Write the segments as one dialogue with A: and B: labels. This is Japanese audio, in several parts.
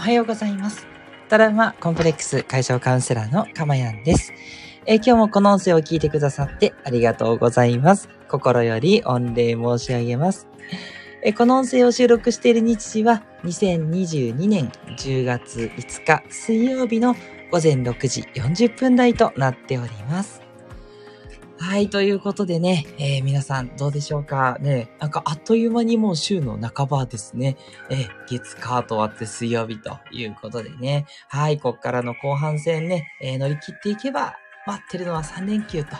A: おはようございます。トラウマコンプレックス解消カウンセラーのかまやんです。え今日もこの音声を聞いてくださってありがとうございます。心より御礼申し上げます。えこの音声を収録している日時は2022年10月5日水曜日の午前6時40分台となっております。はい。ということでね、えー皆さんどうでしょうか？ね、なんかあっという間にもう週の半ばですね。えー月火と終わって水曜日ということでね。はい。こっからの後半戦ね、えー乗り切っていけば、待ってるのは3連休と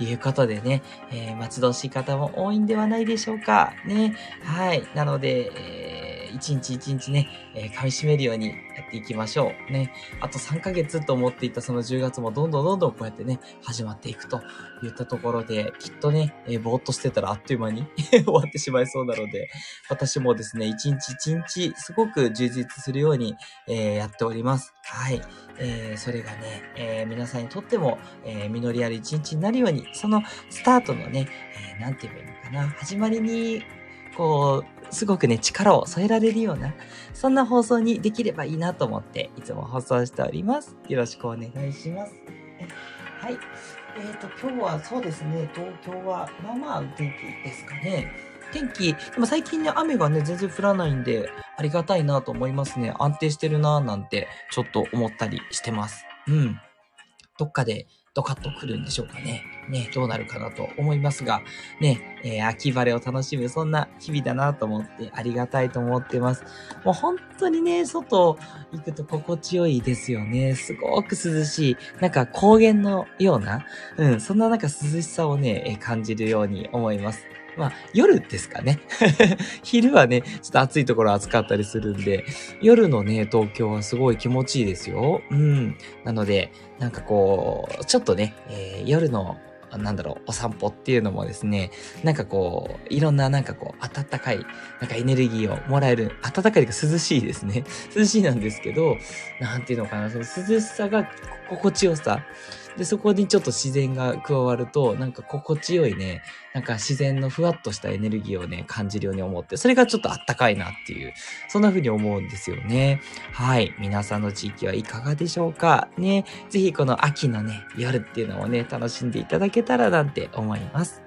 A: いうことでね、えー待ち遠しい方も多いんではないでしょうか？ね。はい。なので、えー一日一日ね、えー噛み締めるようにやっていきましょう。ね。あと3ヶ月と思っていたその10月もどんどんどんどんこうやってね、始まっていくといったところで、きっとね、えーぼーっとしてたらあっという間に 終わってしまいそうなので、私もですね、一日一日すごく充実するように、えーやっております。はい。えーそれがね、えー皆さんにとっても、えー実りある一日になるように、そのスタートのね、えーなんて言えばいいのかな、始まりに、こう、すごくね、力を添えられるような、そんな放送にできればいいなと思って、いつも放送しております。よろしくお願いします。はい。えっ、と、今日はそうですね、東京は、まあまあ、天気ですかね。天気、でも最近ね、雨がね、全然降らないんで、ありがたいなと思いますね。安定してるななんて、ちょっと思ったりしてます。うん。どっかで、ドカッと来るんでしょうかね。ね、どうなるかなと思いますが、ね、えー秋晴れを楽しむ、そんな日々だなと思って、ありがたいと思ってます。もう本当にね、外行くと心地よいですよね。すごく涼しい。なんか高原のような、うん、そんななんか涼しさをね、えー感じるように思います。まあ、夜ですかね。昼はね、ちょっと暑いところ暑かったりするんで、夜のね、東京はすごい気持ちいいですよ。うん。なので、なんかこう、ちょっとね、えー夜の、なんだろう、お散歩っていうのもですね、なんかこう、いろんななんかこう、暖かい、なんかエネルギーをもらえる、暖かいというか涼しいですね。涼しいなんですけど、なんていうのかな、その涼しさが心地よさ。で、そこにちょっと自然が加わると、なんか心地よいね、なんか自然のふわっとしたエネルギーをね、感じるように思って、それがちょっとあったかいなっていう、そんな風に思うんですよね。はい。皆さんの地域はいかがでしょうか？ね。ぜひこの秋のね、夜っていうのをね、楽しんでいただけたらなんて思います。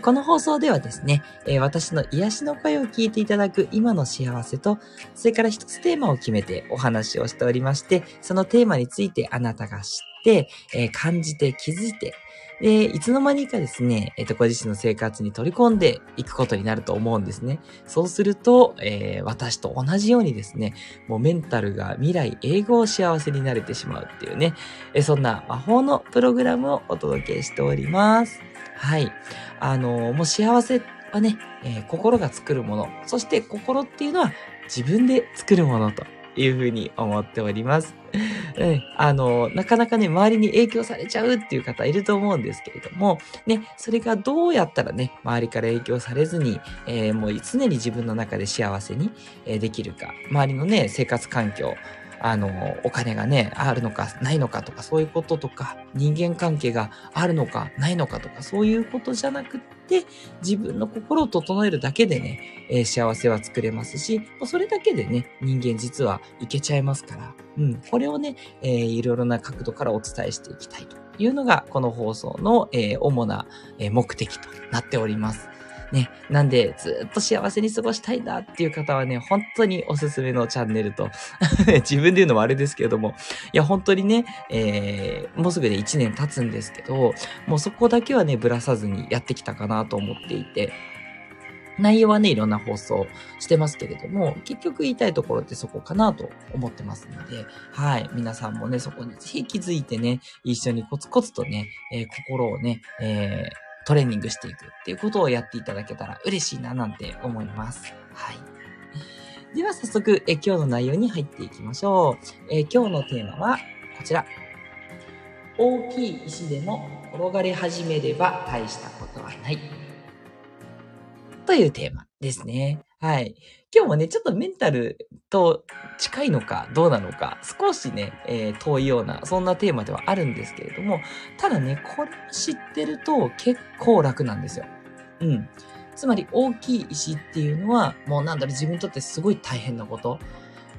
A: この放送ではですね、私の癒しの声を聞いていただく今の幸せと、それから一つテーマを決めてお話をしておりまして、そのテーマについてあなたが知って、感じて気づいて、で、いつの間にかですね、えっ、と、ご自身の生活に取り込んでいくことになると思うんですね。そうすると、えー私と同じようにですね、もうメンタルが未来英語を幸せになれてしまうっていうね、えそんな魔法のプログラムをお届けしております。はい。あのもう幸せはね、えー心が作るもの。そして心っていうのは自分で作るものというふうに思っております。うん、あの、なかなかね、周りに影響されちゃうっていう方いると思うんですけれども、ね、それがどうやったらね、周りから影響されずに、えーもう常に自分の中で幸せに、えできるか、周りのね、生活環境、あの、お金がね、あるのかないのかとか、そういうこととか、人間関係があるのかないのかとか、そういうことじゃなくって、自分の心を整えるだけでね、えー幸せは作れますし、それだけでね、人間実はいけちゃいますから、うん、これをね、えーいろいろな角度からお伝えしていきたいというのが、この放送の、えー主な、目的となっております。ね。なんで、ずっと幸せに過ごしたいんだっていう方はね、本当におすすめのチャンネルと、自分で言うのもあれですけれども、いや、本当にね、えーもうすぐで1年経つんですけど、もうそこだけはね、ぶらさずにやってきたかなと思っていて、内容はね、いろんな放送してますけれども、結局言いたいところってそこかなと思ってますので、はい。皆さんもね、そこにぜひ気づいてね、一緒にコツコツとね、えー心をね、えートレーニングしていくっていうことをやっていただけたら嬉しいななんて思います。はい。では早速、え今日の内容に入っていきましょう。え今日のテーマはこちら。大きい石でも転がり始めれば大したことはない。というテーマですね。はい。今日もね、ちょっとメンタルと近いのかどうなのか、少しね、えー遠いような、そんなテーマではあるんですけれども、ただね、これを知ってると結構楽なんですよ。うん。つまり大きい石っていうのは、もうなんだろう、自分にとってすごい大変なこと。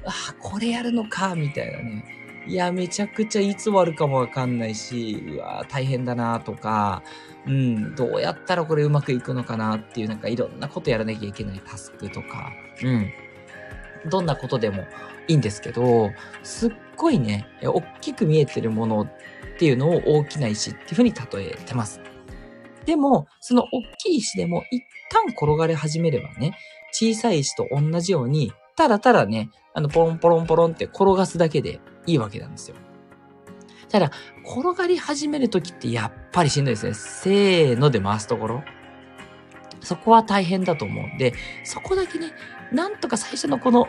A: あ、これやるのか、みたいなね。いや、めちゃくちゃいつ終わるかもわかんないし、うわ大変だなとか、うん、どうやったらこれうまくいくのかなっていう、なんかいろんなことやらなきゃいけないタスクとか、うん。どんなことでもいいんですけど、すっごいね、大きく見えてるものっていうのを大きな石っていうふうに例えてます。でも、その大きい石でも一旦転がり始めればね、小さい石と同じように、ただただね、あの、ポロンポロンポロンって転がすだけでいいわけなんですよ。ただ、転がり始めるときってやっぱりしんどいですね。せーので回すところ。そこは大変だと思うんで、そこだけね、なんとか最初のこの、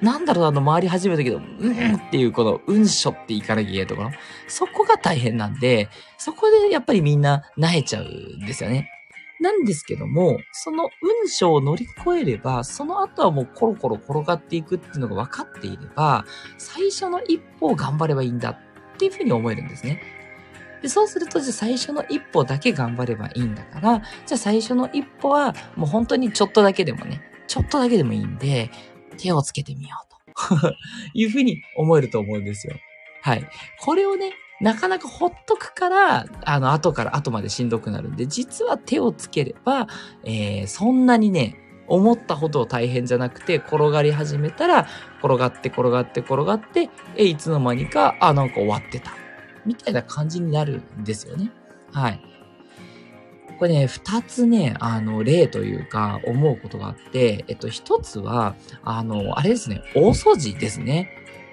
A: なんだろう、あの、回り始めたけど、うんっていうこの、うんしょっていかなきゃいけないところ。そこが大変なんで、そこでやっぱりみんな萎えちゃうんですよね。なんですけども、その運章を乗り越えれば、その後はもうコロコロ転がっていくっていうのが分かっていれば、最初の一歩を頑張ればいいんだっていうふうに思えるんですね。でそうすると、じゃあ最初の一歩だけ頑張ればいいんだから、じゃあ最初の一歩はもう本当にちょっとだけでもね、ちょっとだけでもいいんで、手をつけてみようと いうふうに思えると思うんですよ。はい。これをね、なかなかほっとくから、あの、後から後までしんどくなるんで、実は手をつければ、えー、そんなにね、思ったほど大変じゃなくて、転がり始めたら、転がって転がって転がって、え、いつの間にか、あ、なんか終わってた。みたいな感じになるんですよね。はい。これね、二つね、あの、例というか、思うことがあって、えっと、一つは、あの、あれですね、大掃除ですね。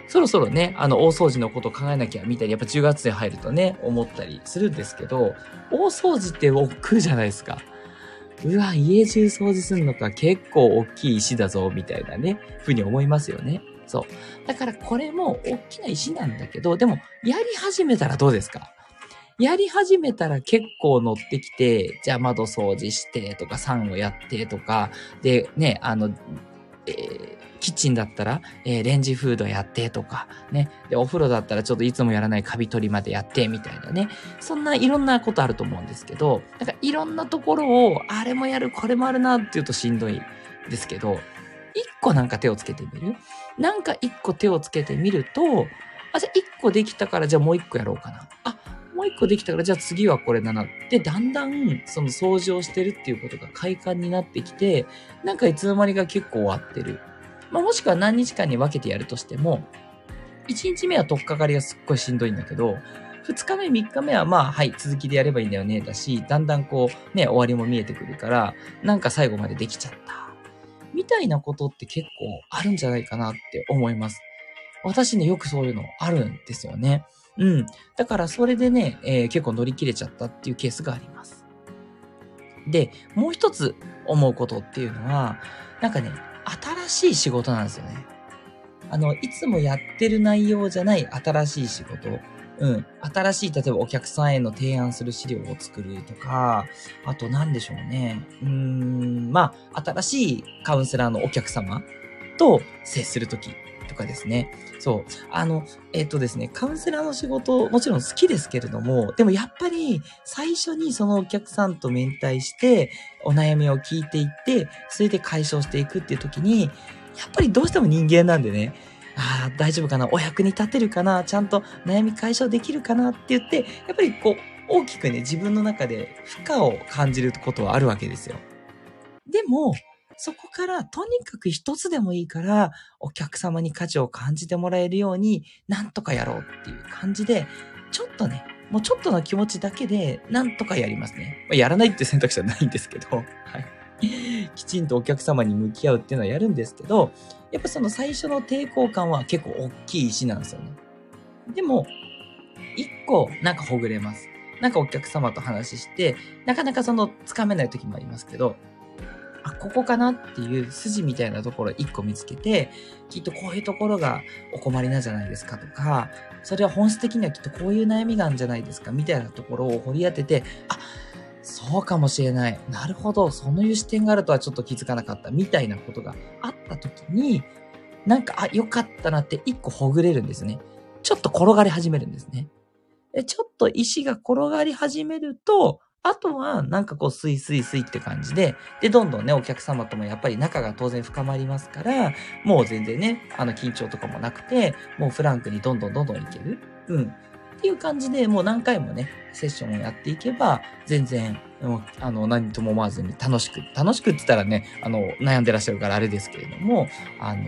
A: そろそろね、あの、大掃除のことを考えなきゃ、みたいに、やっぱ10月に入るとね、思ったりするんですけど、大掃除って億劫じゃないですか。うわ、家中掃除するのか結構大きい石だぞ、みたいなね、ふうに思いますよね。そう。だからこれも大きな石なんだけど、でも、やり始めたらどうですか？やり始めたら結構乗ってきて、じゃあ窓掃除してとか、サンをやってとか、で、ね、あの、えーキッチンだったら、えー、レンジフードやってとか、ね。で、お風呂だったらちょっといつもやらないカビ取りまでやってみたいなね。そんないろんなことあると思うんですけど、なんかいろんなところを、あれもやる、これもあるなっていうとしんどいですけど、一個なんか手をつけてみる？なんか一個手をつけてみると、あ、じゃあ一個できたからじゃあもう一個やろうかな。あ、もう一個できたからじゃあ次はこれだなって、だんだんその掃除をしてるっていうことが快感になってきて、なんかいつの間にか結構終わってる。まあ、もしくは何日間に分けてやるとしても、1日目は取っかかりがすっごいしんどいんだけど、2日目、3日目はまあ、はい、続きでやればいいんだよね、だし、だんだんこう、ね、終わりも見えてくるから、なんか最後までできちゃった。みたいなことって結構あるんじゃないかなって思います。私ね、よくそういうのあるんですよね。うん。だからそれでね、えー、結構乗り切れちゃったっていうケースがあります。で、もう一つ思うことっていうのは、なんかね、新しい仕事なんですよね。あの、いつもやってる内容じゃない新しい仕事。うん。新しい、例えばお客さんへの提案する資料を作るとか、あと何でしょうね。うーん、まあ、新しいカウンセラーのお客様と接するときとかですね。そう。あの、えっ、とですね、カウンセラーの仕事、もちろん好きですけれども、でもやっぱり最初にそのお客さんと面対して、お悩みを聞いていって、それで解消していくっていう時に、やっぱりどうしても人間なんでね、ああ、大丈夫かなお役に立てるかなちゃんと悩み解消できるかなって言って、やっぱりこう、大きくね、自分の中で負荷を感じることはあるわけですよ。でも、そこからとにかく一つでもいいから、お客様に価値を感じてもらえるように、なんとかやろうっていう感じで、ちょっとね、もうちょっとの気持ちだけで、なんとかやりますね。まあ、やらないって選択肢はないんですけど、はい。きちんとお客様に向き合うっていうのはやるんですけど、やっぱその最初の抵抗感は結構大きい石なんですよね。でも、一個なんかほぐれます。なんかお客様と話して、なかなかそのつかめない時もありますけど、あ、ここかなっていう筋みたいなところを一個見つけて、きっとこういうところがお困りなんじゃないですかとか、それは本質的にはきっとこういう悩みがあるんじゃないですかみたいなところを掘り当てて、あ、そうかもしれない。なるほど。そういう視点があるとはちょっと気づかなかった。みたいなことがあった時に、なんか、あ、よかったなって一個ほぐれるんですね。ちょっと転がり始めるんですね。でちょっと石が転がり始めると、あとは、なんかこう、スイスイスイって感じで、で、どんどんね、お客様ともやっぱり仲が当然深まりますから、もう全然ね、あの、緊張とかもなくて、もうフランクにどんどんどんどんいける。うん。っていう感じで、もう何回もね、セッションをやっていけば、全然、もうあの、何とも思わずに楽しく、楽しくって言ったらね、あの、悩んでらっしゃるからあれですけれども、あの、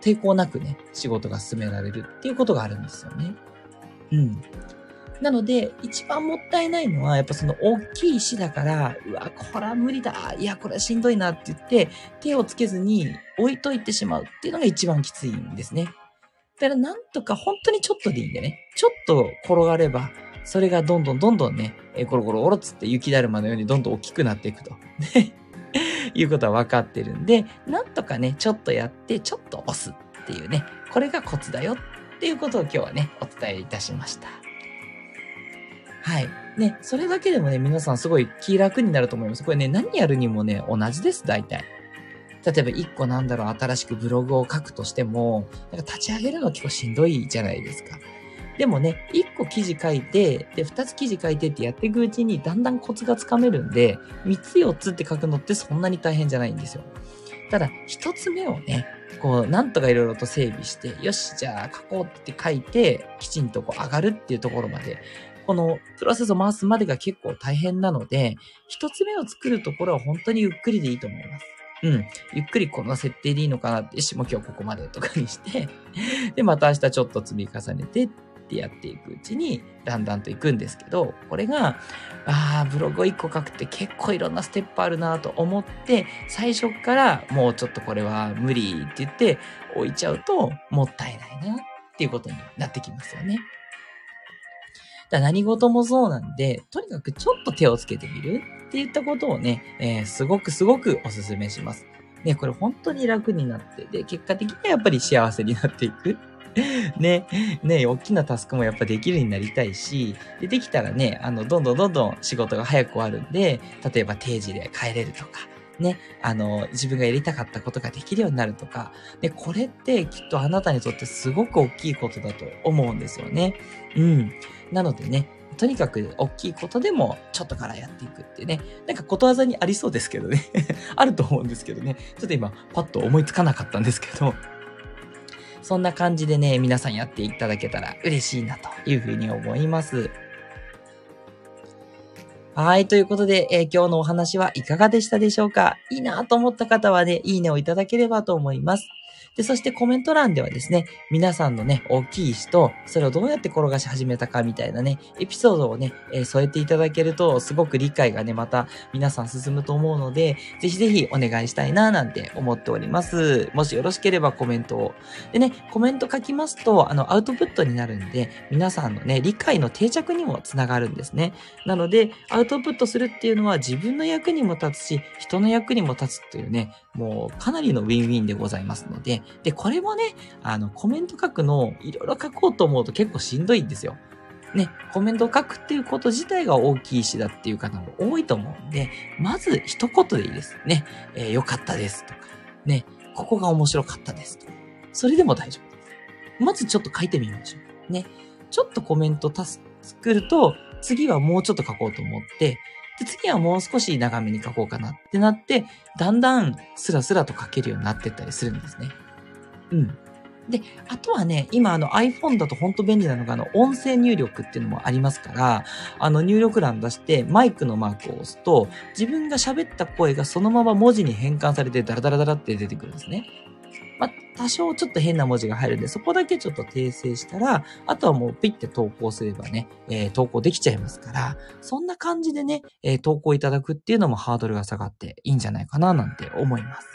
A: 抵抗なくね、仕事が進められるっていうことがあるんですよね。うん。なので、一番もったいないのは、やっぱその大きい石だから、うわ、これは無理だ。いや、これはしんどいなって言って、手をつけずに置いといてしまうっていうのが一番きついんですね。だからなんとか本当にちょっとでいいんでね、ちょっと転がれば、それがどんどんどんどんね、えゴロゴロゴロつって雪だるまのようにどんどん大きくなっていくと。いうことは分かってるんで、なんとかね、ちょっとやって、ちょっと押すっていうね、これがコツだよっていうことを今日はね、お伝えいたしました。はい。ね、それだけでもね、皆さんすごい気楽になると思います。これね、何やるにもね、同じです、大体。例えば一個なんだろう、新しくブログを書くとしても、なんか立ち上げるのは結構しんどいじゃないですか。でもね、一個記事書いて、で、二つ記事書いてってやっていくうちにだんだんコツがつかめるんで、三つ四つって書くのってそんなに大変じゃないんですよ。ただ、一つ目をね、こう、なんとかいろいろと整備して、よし、じゃあ書こうって書いて、きちんとこう上がるっていうところまでこのプロセスを回すまでが結構大変なので、一つ目を作るところは本当にゆっくりでいいと思います。うん。ゆっくりこの設定でいいのかなって、しも今日ここまでとかにして で、また明日ちょっと積み重ねてってやっていくうちに、だんだんといくんですけど、これが、ああ、ブログを1個書くって結構いろんなステップあるなと思って、最初からもうちょっとこれは無理って言って置いちゃうと、もったいないなっていうことになってきますよね。だ何事もそうなんで、とにかくちょっと手をつけてみるって言ったことをね、えー、すごくすごくお勧めします。ね、これ本当に楽になって、で、結果的にはやっぱり幸せになっていく。ね、ね、大きなタスクもやっぱできるようになりたいし、で、できたらね、あの、どんどんどんどん仕事が早く終わるんで、例えば定時で帰れるとか、ね、あの、自分がやりたかったことができるようになるとか、で、これってきっとあなたにとってすごく大きいことだと思うんですよね。うん。なのでね、とにかく大きいことでもちょっとからやっていくってね。なんかことわざにありそうですけどね。あると思うんですけどね。ちょっと今パッと思いつかなかったんですけど。そんな感じでね、皆さんやっていただけたら嬉しいなというふうに思います。はい。ということで、えー、今日のお話はいかがでしたでしょうか？いいなと思った方はね、いいねをいただければと思います。で、そしてコメント欄ではですね、皆さんのね、大きい石と、それをどうやって転がし始めたかみたいなね、エピソードをね、えー、添えていただけると、すごく理解がね、また皆さん進むと思うので、ぜひぜひお願いしたいな、なんて思っております。もしよろしければコメントを。でね、コメント書きますと、あの、アウトプットになるんで、皆さんのね、理解の定着にもつながるんですね。なので、アウトプットするっていうのは自分の役にも立つし、人の役にも立つというね、もうかなりのウィンウィンでございますので、で、これもね、あの、コメント書くの、いろいろ書こうと思うと結構しんどいんですよ。ね、コメントを書くっていうこと自体が大きい詩だっていう方も多いと思うんで、まず一言でいいです。ね、えー、よかったですとか、ね、ここが面白かったですとか、それでも大丈夫です。まずちょっと書いてみましょう。ね、ちょっとコメント作ると、次はもうちょっと書こうと思って、で、次はもう少し長めに書こうかなってなって、だんだんスラスラと書けるようになってったりするんですね。うん。で、あとはね、今あの iPhone だと本当便利なのがあの音声入力っていうのもありますから、あの入力欄出してマイクのマークを押すと、自分が喋った声がそのまま文字に変換されてダラダラダラって出てくるんですね。まあ、多少ちょっと変な文字が入るんで、そこだけちょっと訂正したら、あとはもうピッて投稿すればね、えー、投稿できちゃいますから、そんな感じでね、えー、投稿いただくっていうのもハードルが下がっていいんじゃないかななんて思います。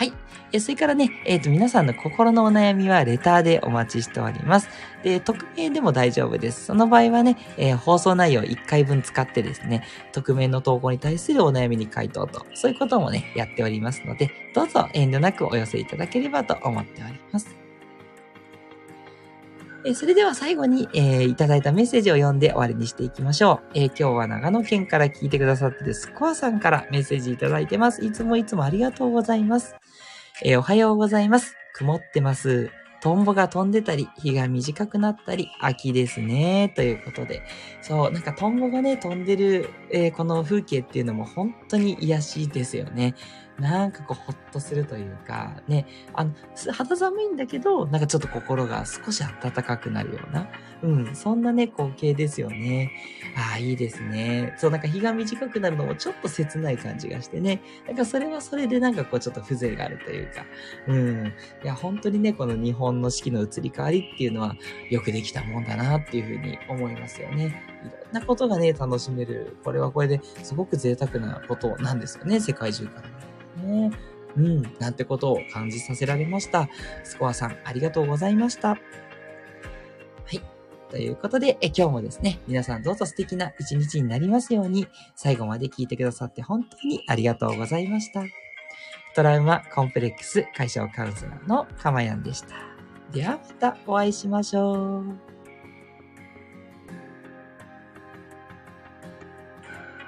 A: はい。えそれからね、えっ、ー、と、皆さんの心のお悩みはレターでお待ちしております。で、匿名でも大丈夫です。その場合はね、えー、放送内容1回分使ってですね、匿名の投稿に対するお悩みに回答と、そういうこともね、やっておりますので、どうぞ遠慮なくお寄せいただければと思っております。えそれでは最後に、えー、いただいたメッセージを読んで終わりにしていきましょう。えー、今日は長野県から聞いてくださってるスコアさんからメッセージいただいてます。いつもいつもありがとうございます。えー、おはようございます。曇ってます。トンボが飛んでたり、日が短くなったり、秋ですね。ということで。そう、なんかトンボがね、飛んでる、えー、この風景っていうのも本当に癒しいですよね。なんかこう、ほっとするというか、ね、あの、肌寒いんだけど、なんかちょっと心が少し暖かくなるような、うん、そんなね、光景ですよね。ああ、いいですね。そう、なんか日が短くなるのもちょっと切ない感じがしてね。なんかそれはそれでなんかこう、ちょっと風情があるというか、うん。いや、本当にね、この日本の四季の移り変わりっていうのは、よくできたもんだなっていうふうに思いますよね。いろんなことがね、楽しめる。これはこれですごく贅沢なことなんですよね、世界中からね。ね。うん、なんてことを感じさせられました。スコアさん、ありがとうございました。はい。ということで、え今日もですね、皆さんどうぞ素敵な一日になりますように、最後まで聞いてくださって本当にありがとうございました。トラウマコンプレックス解消カウンセラーのかまやんでした。ではまたお会いしましょう。